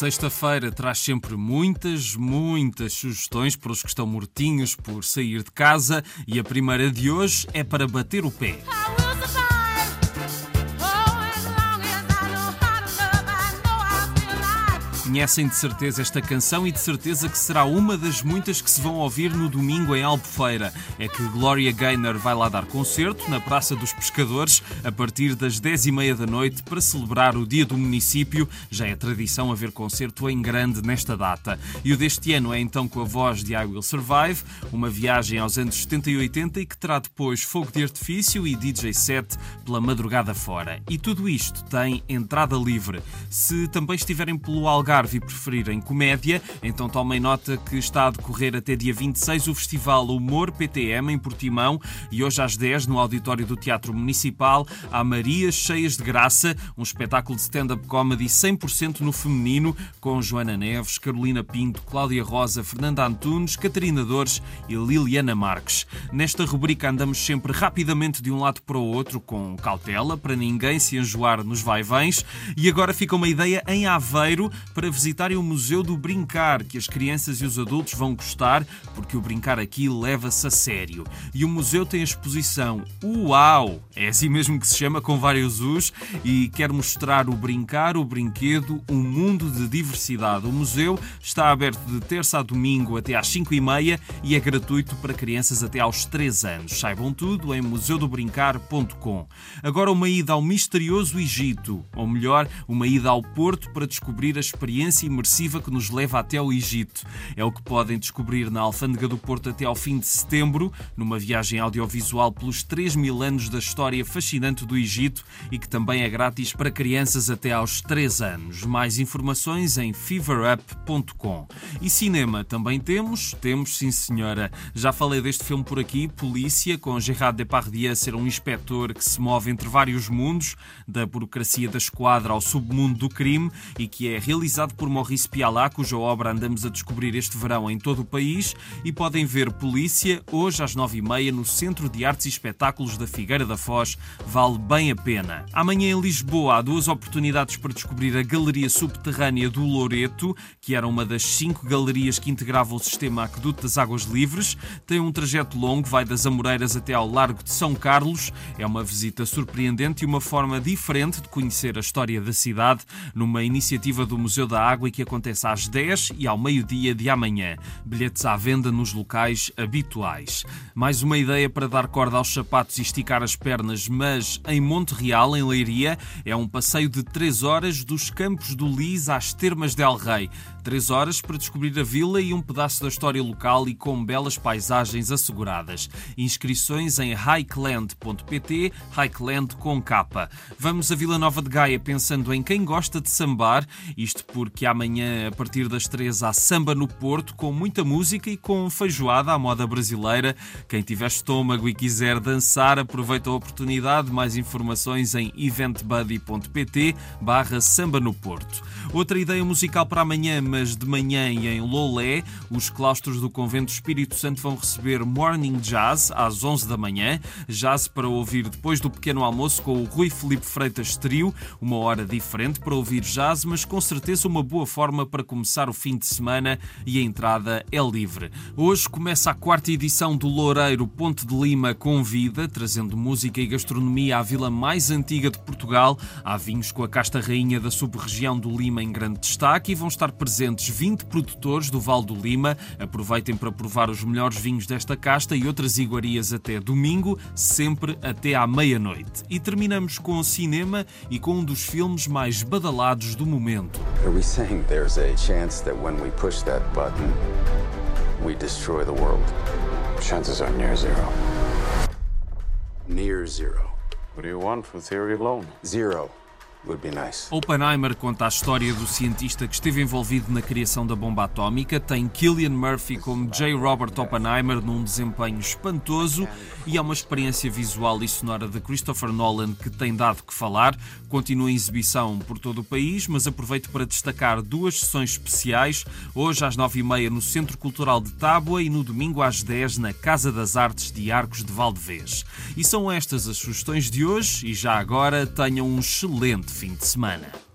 Sexta-feira traz sempre muitas, muitas sugestões para os que estão mortinhos por sair de casa e a primeira de hoje é para bater o pé. Conhecem de certeza esta canção e de certeza que será uma das muitas que se vão ouvir no domingo em Albufeira. É que Gloria Gaynor vai lá dar concerto na Praça dos Pescadores a partir das 10 e meia da noite para celebrar o Dia do Município. Já é tradição haver concerto em grande nesta data. E o deste ano é então com a voz de I Will Survive, uma viagem aos anos 70 e 80 e que terá depois fogo de artifício e DJ set pela madrugada fora. E tudo isto tem entrada livre. Se também estiverem pelo Algarve Algarve e preferirem comédia, então tomem nota que está a decorrer até dia 26 o Festival Humor PTM em Portimão e hoje às 10 no auditório do Teatro Municipal há Marias Cheias de Graça, um espetáculo de stand-up comedy 100% no feminino com Joana Neves, Carolina Pinto, Cláudia Rosa, Fernanda Antunes, Catarina Dores e Liliana Marques. Nesta rubrica andamos sempre rapidamente de um lado para o outro com cautela para ninguém se enjoar nos vai-vens e agora fica uma ideia em Aveiro para visitarem o Museu do Brincar, que as crianças e os adultos vão gostar, porque o brincar aqui leva-se a sério. E o museu tem a exposição Uau! É assim mesmo que se chama, com vários U's, e quer mostrar o brincar, o brinquedo, um mundo de diversidade. O museu está aberto de terça a domingo até às 5 e meia e é gratuito para crianças até aos 3 anos. Saibam tudo em museudobrincar.com. Agora uma ida ao misterioso Egito, ou melhor, uma ida ao Porto para descobrir a experiência experiência imersiva que nos leva até o Egito. É o que podem descobrir na Alfândega do Porto até ao fim de setembro, numa viagem audiovisual pelos 3 mil anos da história fascinante do Egito e que também é grátis para crianças até aos 3 anos. Mais informações em feverup.com. E cinema também temos? Temos, sim senhora. Já falei deste filme por aqui, Polícia, com Gerard Depardieu ser um inspetor que se move entre vários mundos, da burocracia da esquadra ao submundo do crime e que é realizado por Maurice Pialá, cuja obra andamos a descobrir este verão em todo o país, e podem ver Polícia hoje às nove e meia no Centro de Artes e Espetáculos da Figueira da Foz. Vale bem a pena. Amanhã em Lisboa há duas oportunidades para descobrir a Galeria Subterrânea do Loreto, que era uma das cinco galerias que integravam o sistema Aqueduto das Águas Livres. Tem um trajeto longo, vai das Amoreiras até ao Largo de São Carlos. É uma visita surpreendente e uma forma diferente de conhecer a história da cidade, numa iniciativa do Museu da Água e que acontece às 10 e ao meio-dia de amanhã. Bilhetes à venda nos locais habituais. Mais uma ideia para dar corda aos sapatos e esticar as pernas, mas em Monte Real, em Leiria, é um passeio de 3 horas dos Campos do Lis às Termas del Rei. Três horas para descobrir a vila e um pedaço da história local e com belas paisagens asseguradas. Inscrições em highland.pt, highland com capa. Vamos a Vila Nova de Gaia pensando em quem gosta de sambar, isto porque amanhã, a partir das três, há samba no Porto, com muita música e com feijoada à moda brasileira. Quem tiver estômago e quiser dançar, aproveita a oportunidade. Mais informações em eventbuddy.pt barra samba no Porto. Outra ideia musical para amanhã, mas de manhã em Lolé, os claustros do Convento Espírito Santo vão receber Morning Jazz às 11 da manhã. Jazz para ouvir depois do pequeno almoço com o Rui Felipe Freitas Trio. Uma hora diferente para ouvir jazz, mas com certeza uma boa forma para começar o fim de semana e a entrada é livre. Hoje começa a quarta edição do Loureiro Ponte de Lima Convida, trazendo música e gastronomia à vila mais antiga de Portugal. Há vinhos com a casta rainha da sub-região do Lima em grande destaque e vão estar presentes presentes 20 produtores do Val do Lima. Aproveitem para provar os melhores vinhos desta casta e outras iguarias até domingo, sempre até à meia-noite. E terminamos com o cinema e com um dos filmes mais badalados do momento. We saying there's a chance that when we push that button, we destroy the world? Chances are near zero. Near zero. What do you want for theory alone? Zero. Nice. Oppenheimer conta a história do cientista que esteve envolvido na criação da bomba atómica. Tem Killian Murphy como J. Robert Oppenheimer num desempenho espantoso e é uma experiência visual e sonora de Christopher Nolan que tem dado que falar. Continua em exibição por todo o país, mas aproveito para destacar duas sessões especiais. Hoje às nove e meia no Centro Cultural de Tábua e no domingo às dez na Casa das Artes de Arcos de Valdevez. E são estas as sugestões de hoje e já agora tenham um excelente fim de semana.